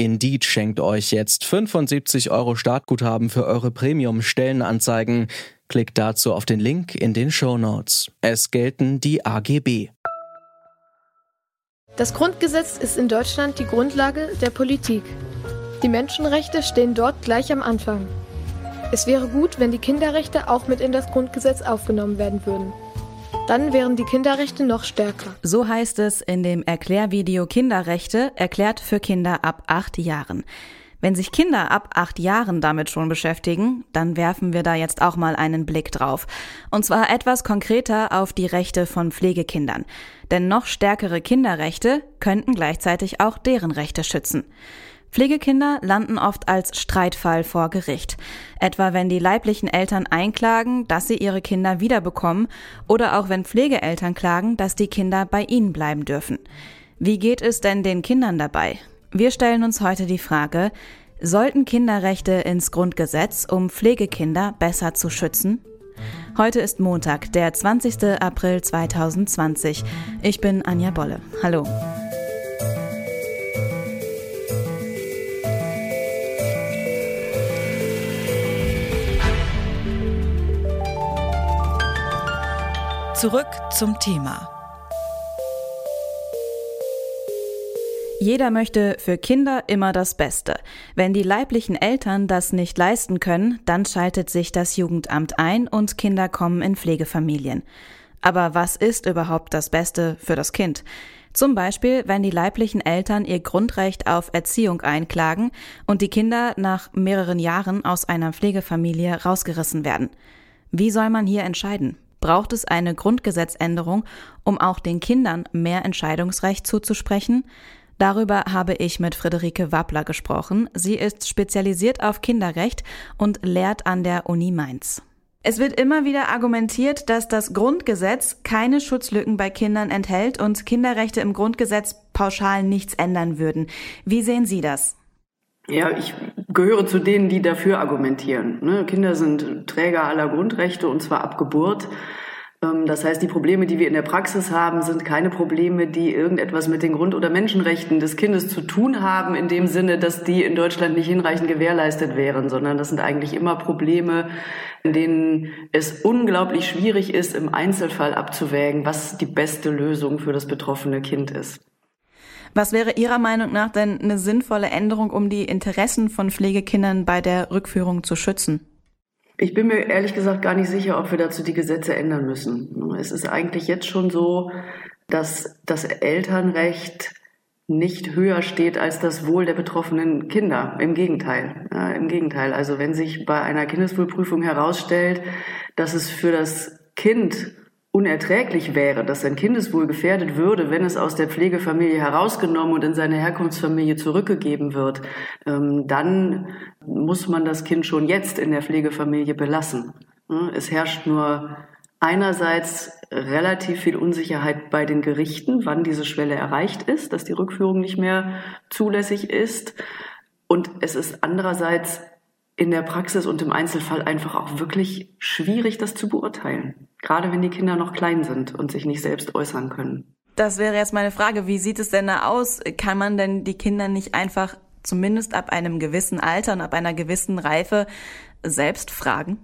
Indeed schenkt euch jetzt 75 Euro Startguthaben für eure Premium-Stellenanzeigen. Klickt dazu auf den Link in den Show Notes. Es gelten die AGB. Das Grundgesetz ist in Deutschland die Grundlage der Politik. Die Menschenrechte stehen dort gleich am Anfang. Es wäre gut, wenn die Kinderrechte auch mit in das Grundgesetz aufgenommen werden würden. Dann wären die Kinderrechte noch stärker. So heißt es in dem Erklärvideo Kinderrechte, erklärt für Kinder ab acht Jahren. Wenn sich Kinder ab acht Jahren damit schon beschäftigen, dann werfen wir da jetzt auch mal einen Blick drauf. Und zwar etwas konkreter auf die Rechte von Pflegekindern. Denn noch stärkere Kinderrechte könnten gleichzeitig auch deren Rechte schützen. Pflegekinder landen oft als Streitfall vor Gericht. Etwa wenn die leiblichen Eltern einklagen, dass sie ihre Kinder wiederbekommen oder auch wenn Pflegeeltern klagen, dass die Kinder bei ihnen bleiben dürfen. Wie geht es denn den Kindern dabei? Wir stellen uns heute die Frage, sollten Kinderrechte ins Grundgesetz, um Pflegekinder besser zu schützen? Heute ist Montag, der 20. April 2020. Ich bin Anja Bolle. Hallo. Zurück zum Thema. Jeder möchte für Kinder immer das Beste. Wenn die leiblichen Eltern das nicht leisten können, dann schaltet sich das Jugendamt ein und Kinder kommen in Pflegefamilien. Aber was ist überhaupt das Beste für das Kind? Zum Beispiel, wenn die leiblichen Eltern ihr Grundrecht auf Erziehung einklagen und die Kinder nach mehreren Jahren aus einer Pflegefamilie rausgerissen werden. Wie soll man hier entscheiden? Braucht es eine Grundgesetzänderung, um auch den Kindern mehr Entscheidungsrecht zuzusprechen? Darüber habe ich mit Friederike Wappler gesprochen. Sie ist spezialisiert auf Kinderrecht und lehrt an der Uni Mainz. Es wird immer wieder argumentiert, dass das Grundgesetz keine Schutzlücken bei Kindern enthält und Kinderrechte im Grundgesetz pauschal nichts ändern würden. Wie sehen Sie das? Ja, ich gehöre zu denen, die dafür argumentieren. Ne? Kinder sind Träger aller Grundrechte und zwar ab Geburt. Ähm, das heißt, die Probleme, die wir in der Praxis haben, sind keine Probleme, die irgendetwas mit den Grund- oder Menschenrechten des Kindes zu tun haben, in dem Sinne, dass die in Deutschland nicht hinreichend gewährleistet wären, sondern das sind eigentlich immer Probleme, in denen es unglaublich schwierig ist, im Einzelfall abzuwägen, was die beste Lösung für das betroffene Kind ist. Was wäre Ihrer Meinung nach denn eine sinnvolle Änderung, um die Interessen von Pflegekindern bei der Rückführung zu schützen? Ich bin mir ehrlich gesagt gar nicht sicher, ob wir dazu die Gesetze ändern müssen. Es ist eigentlich jetzt schon so, dass das Elternrecht nicht höher steht als das Wohl der betroffenen Kinder. Im Gegenteil. Ja, Im Gegenteil. Also wenn sich bei einer Kindeswohlprüfung herausstellt, dass es für das Kind unerträglich wäre, dass sein Kindeswohl gefährdet würde, wenn es aus der Pflegefamilie herausgenommen und in seine Herkunftsfamilie zurückgegeben wird, ähm, dann muss man das Kind schon jetzt in der Pflegefamilie belassen. Es herrscht nur einerseits relativ viel Unsicherheit bei den Gerichten, wann diese Schwelle erreicht ist, dass die Rückführung nicht mehr zulässig ist. Und es ist andererseits in der Praxis und im Einzelfall einfach auch wirklich schwierig, das zu beurteilen. Gerade wenn die Kinder noch klein sind und sich nicht selbst äußern können. Das wäre jetzt meine Frage. Wie sieht es denn da aus? Kann man denn die Kinder nicht einfach zumindest ab einem gewissen Alter und ab einer gewissen Reife selbst fragen?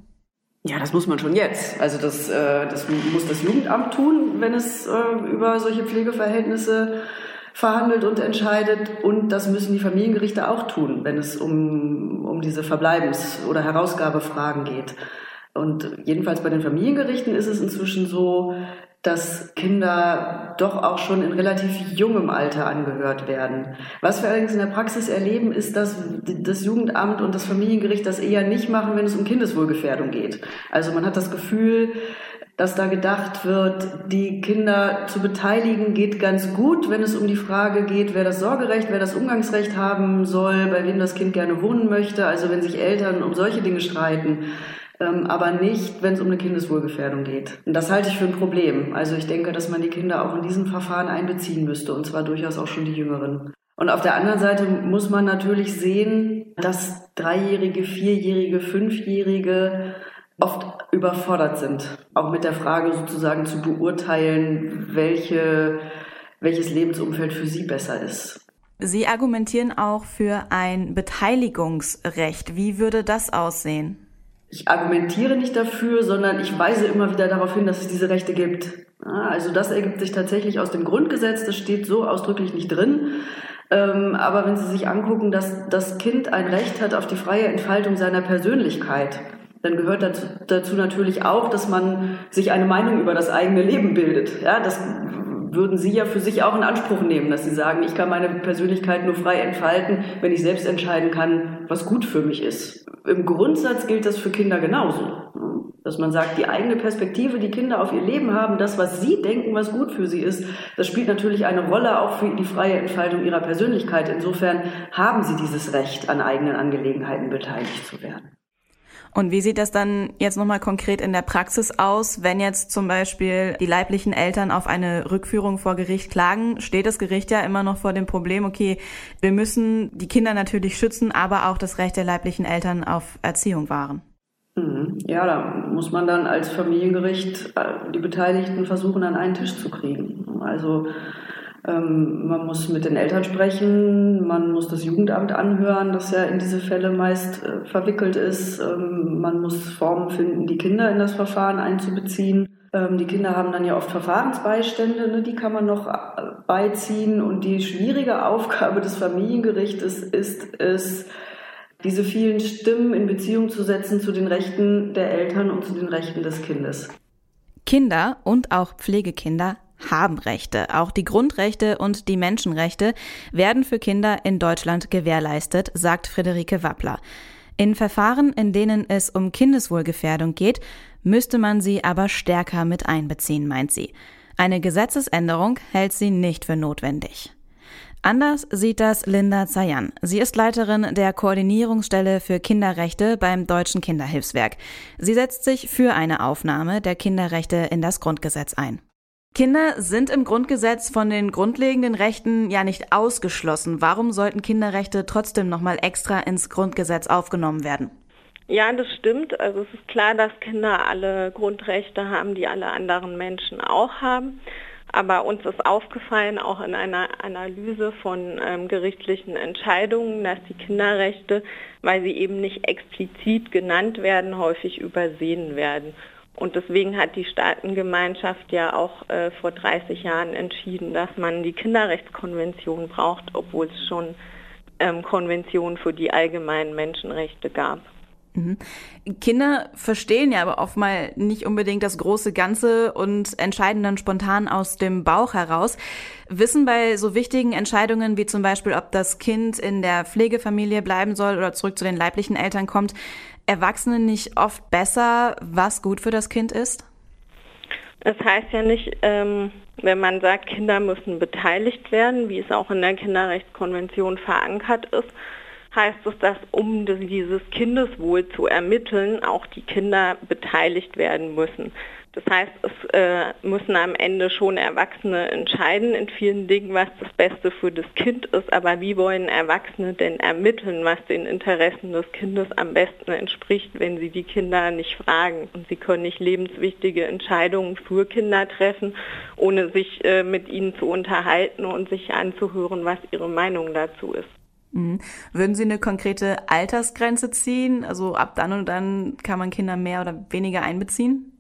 Ja, das muss man schon jetzt. Also das, äh, das muss das Jugendamt tun, wenn es äh, über solche Pflegeverhältnisse verhandelt und entscheidet. Und das müssen die Familiengerichte auch tun, wenn es um, um diese Verbleibens- oder Herausgabefragen geht. Und jedenfalls bei den Familiengerichten ist es inzwischen so, dass Kinder doch auch schon in relativ jungem Alter angehört werden. Was wir allerdings in der Praxis erleben, ist, dass das Jugendamt und das Familiengericht das eher nicht machen, wenn es um Kindeswohlgefährdung geht. Also man hat das Gefühl, dass da gedacht wird, die Kinder zu beteiligen geht ganz gut, wenn es um die Frage geht, wer das Sorgerecht, wer das Umgangsrecht haben soll, bei wem das Kind gerne wohnen möchte. Also wenn sich Eltern um solche Dinge streiten, ähm, aber nicht, wenn es um eine Kindeswohlgefährdung geht. Und das halte ich für ein Problem. Also ich denke, dass man die Kinder auch in diesem Verfahren einbeziehen müsste, und zwar durchaus auch schon die Jüngeren. Und auf der anderen Seite muss man natürlich sehen, dass Dreijährige, Vierjährige, Fünfjährige oft überfordert sind, auch mit der Frage sozusagen zu beurteilen, welche, welches Lebensumfeld für sie besser ist. Sie argumentieren auch für ein Beteiligungsrecht. Wie würde das aussehen? Ich argumentiere nicht dafür, sondern ich weise immer wieder darauf hin, dass es diese Rechte gibt. Also das ergibt sich tatsächlich aus dem Grundgesetz, das steht so ausdrücklich nicht drin. Ähm, aber wenn Sie sich angucken, dass das Kind ein Recht hat auf die freie Entfaltung seiner Persönlichkeit, dann gehört dazu, dazu natürlich auch, dass man sich eine Meinung über das eigene Leben bildet. Ja, das würden Sie ja für sich auch in Anspruch nehmen, dass Sie sagen, ich kann meine Persönlichkeit nur frei entfalten, wenn ich selbst entscheiden kann, was gut für mich ist. Im Grundsatz gilt das für Kinder genauso. Dass man sagt, die eigene Perspektive, die Kinder auf ihr Leben haben, das, was sie denken, was gut für sie ist, das spielt natürlich eine Rolle auch für die freie Entfaltung ihrer Persönlichkeit. Insofern haben sie dieses Recht, an eigenen Angelegenheiten beteiligt zu werden. Und wie sieht das dann jetzt nochmal konkret in der Praxis aus, wenn jetzt zum Beispiel die leiblichen Eltern auf eine Rückführung vor Gericht klagen? Steht das Gericht ja immer noch vor dem Problem, okay, wir müssen die Kinder natürlich schützen, aber auch das Recht der leiblichen Eltern auf Erziehung wahren. Mhm. Ja, da muss man dann als Familiengericht äh, die Beteiligten versuchen, an einen Tisch zu kriegen. Also ähm, man muss mit den Eltern sprechen, man muss das Jugendamt anhören, das ja in diese Fälle meist äh, verwickelt ist. Ähm, man muss Formen finden, die Kinder in das Verfahren einzubeziehen. Ähm, die Kinder haben dann ja oft Verfahrensbeistände, ne, die kann man noch äh, beiziehen. Und die schwierige Aufgabe des Familiengerichtes ist es, diese vielen Stimmen in Beziehung zu setzen zu den Rechten der Eltern und zu den Rechten des Kindes. Kinder und auch Pflegekinder haben Rechte. Auch die Grundrechte und die Menschenrechte werden für Kinder in Deutschland gewährleistet, sagt Friederike Wappler. In Verfahren, in denen es um Kindeswohlgefährdung geht, müsste man sie aber stärker mit einbeziehen, meint sie. Eine Gesetzesänderung hält sie nicht für notwendig. Anders sieht das Linda Zayan. Sie ist Leiterin der Koordinierungsstelle für Kinderrechte beim Deutschen Kinderhilfswerk. Sie setzt sich für eine Aufnahme der Kinderrechte in das Grundgesetz ein. Kinder sind im Grundgesetz von den grundlegenden Rechten ja nicht ausgeschlossen. Warum sollten Kinderrechte trotzdem nochmal extra ins Grundgesetz aufgenommen werden? Ja, das stimmt. Also es ist klar, dass Kinder alle Grundrechte haben, die alle anderen Menschen auch haben. Aber uns ist aufgefallen, auch in einer Analyse von ähm, gerichtlichen Entscheidungen, dass die Kinderrechte, weil sie eben nicht explizit genannt werden, häufig übersehen werden. Und deswegen hat die Staatengemeinschaft ja auch äh, vor 30 Jahren entschieden, dass man die Kinderrechtskonvention braucht, obwohl es schon ähm, Konventionen für die allgemeinen Menschenrechte gab. Mhm. Kinder verstehen ja aber oft mal nicht unbedingt das große Ganze und entscheiden dann spontan aus dem Bauch heraus. Wissen bei so wichtigen Entscheidungen wie zum Beispiel, ob das Kind in der Pflegefamilie bleiben soll oder zurück zu den leiblichen Eltern kommt, Erwachsene nicht oft besser, was gut für das Kind ist? Es heißt ja nicht, ähm, wenn man sagt, Kinder müssen beteiligt werden, wie es auch in der Kinderrechtskonvention verankert ist, heißt es, dass um dieses Kindeswohl zu ermitteln, auch die Kinder beteiligt werden müssen. Das heißt, es äh, müssen am Ende schon Erwachsene entscheiden in vielen Dingen, was das Beste für das Kind ist. Aber wie wollen Erwachsene denn ermitteln, was den Interessen des Kindes am besten entspricht, wenn sie die Kinder nicht fragen? Und sie können nicht lebenswichtige Entscheidungen für Kinder treffen, ohne sich äh, mit ihnen zu unterhalten und sich anzuhören, was ihre Meinung dazu ist. Mhm. Würden Sie eine konkrete Altersgrenze ziehen? Also ab dann und dann kann man Kinder mehr oder weniger einbeziehen?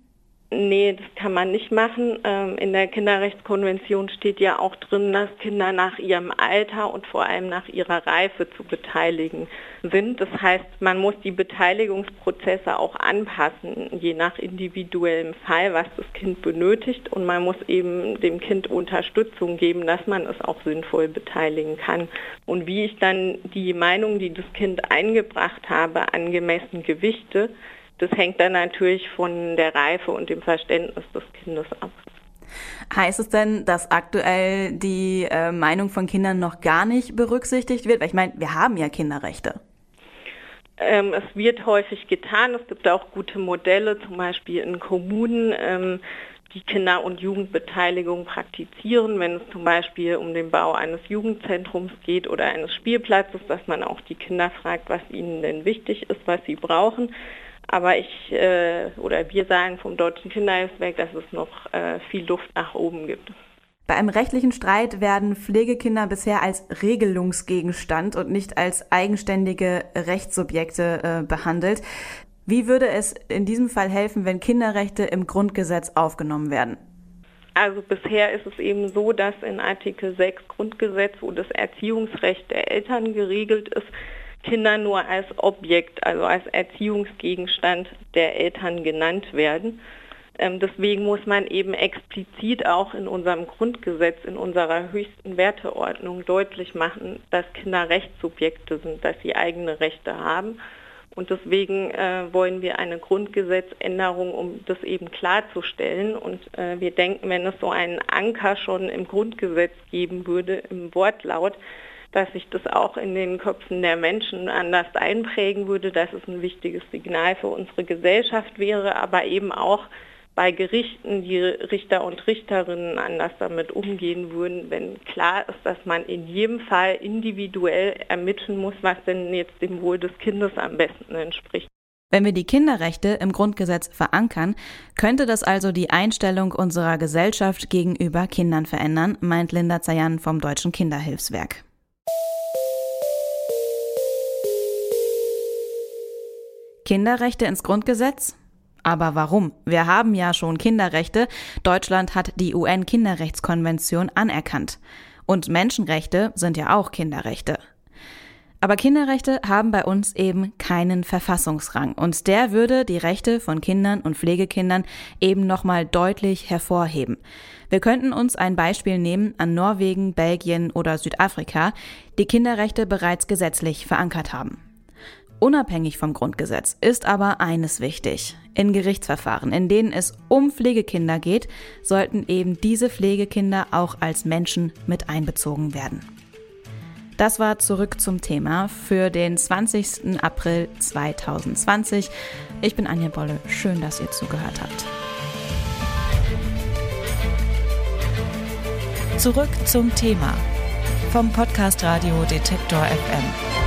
Nee, das kann man nicht machen. Ähm, in der Kinderrechtskonvention steht ja auch drin, dass Kinder nach ihrem Alter und vor allem nach ihrer Reife zu beteiligen sind. Das heißt, man muss die Beteiligungsprozesse auch anpassen, je nach individuellem Fall, was das Kind benötigt. Und man muss eben dem Kind Unterstützung geben, dass man es auch sinnvoll beteiligen kann. Und wie ich dann die Meinung, die das Kind eingebracht habe, angemessen gewichte, das hängt dann natürlich von der Reife und dem Verständnis des Kindes ab. Heißt es denn, dass aktuell die äh, Meinung von Kindern noch gar nicht berücksichtigt wird? Weil ich meine, wir haben ja Kinderrechte. Ähm, es wird häufig getan. Es gibt auch gute Modelle, zum Beispiel in Kommunen, ähm, die Kinder- und Jugendbeteiligung praktizieren, wenn es zum Beispiel um den Bau eines Jugendzentrums geht oder eines Spielplatzes, dass man auch die Kinder fragt, was ihnen denn wichtig ist, was sie brauchen. Aber ich äh, oder wir sagen vom Deutschen Kinderhilfswerk, dass es noch äh, viel Luft nach oben gibt. Bei einem rechtlichen Streit werden Pflegekinder bisher als Regelungsgegenstand und nicht als eigenständige Rechtssubjekte äh, behandelt. Wie würde es in diesem Fall helfen, wenn Kinderrechte im Grundgesetz aufgenommen werden? Also bisher ist es eben so, dass in Artikel 6 Grundgesetz, wo das Erziehungsrecht der Eltern geregelt ist, Kinder nur als Objekt, also als Erziehungsgegenstand der Eltern genannt werden. Ähm, deswegen muss man eben explizit auch in unserem Grundgesetz, in unserer höchsten Werteordnung deutlich machen, dass Kinder Rechtssubjekte sind, dass sie eigene Rechte haben. Und deswegen äh, wollen wir eine Grundgesetzänderung, um das eben klarzustellen. Und äh, wir denken, wenn es so einen Anker schon im Grundgesetz geben würde, im Wortlaut, dass sich das auch in den Köpfen der Menschen anders einprägen würde, dass es ein wichtiges Signal für unsere Gesellschaft wäre, aber eben auch bei Gerichten die Richter und Richterinnen anders damit umgehen würden, wenn klar ist, dass man in jedem Fall individuell ermitteln muss, was denn jetzt dem Wohl des Kindes am besten entspricht. Wenn wir die Kinderrechte im Grundgesetz verankern, könnte das also die Einstellung unserer Gesellschaft gegenüber Kindern verändern, meint Linda Zayan vom Deutschen Kinderhilfswerk. Kinderrechte ins Grundgesetz? Aber warum? Wir haben ja schon Kinderrechte. Deutschland hat die UN-Kinderrechtskonvention anerkannt. Und Menschenrechte sind ja auch Kinderrechte. Aber Kinderrechte haben bei uns eben keinen Verfassungsrang und der würde die Rechte von Kindern und Pflegekindern eben nochmal deutlich hervorheben. Wir könnten uns ein Beispiel nehmen an Norwegen, Belgien oder Südafrika, die Kinderrechte bereits gesetzlich verankert haben. Unabhängig vom Grundgesetz ist aber eines wichtig. In Gerichtsverfahren, in denen es um Pflegekinder geht, sollten eben diese Pflegekinder auch als Menschen mit einbezogen werden. Das war zurück zum Thema für den 20. April 2020. Ich bin Anja Bolle. Schön, dass ihr zugehört habt. Zurück zum Thema vom Podcast Radio Detektor FM.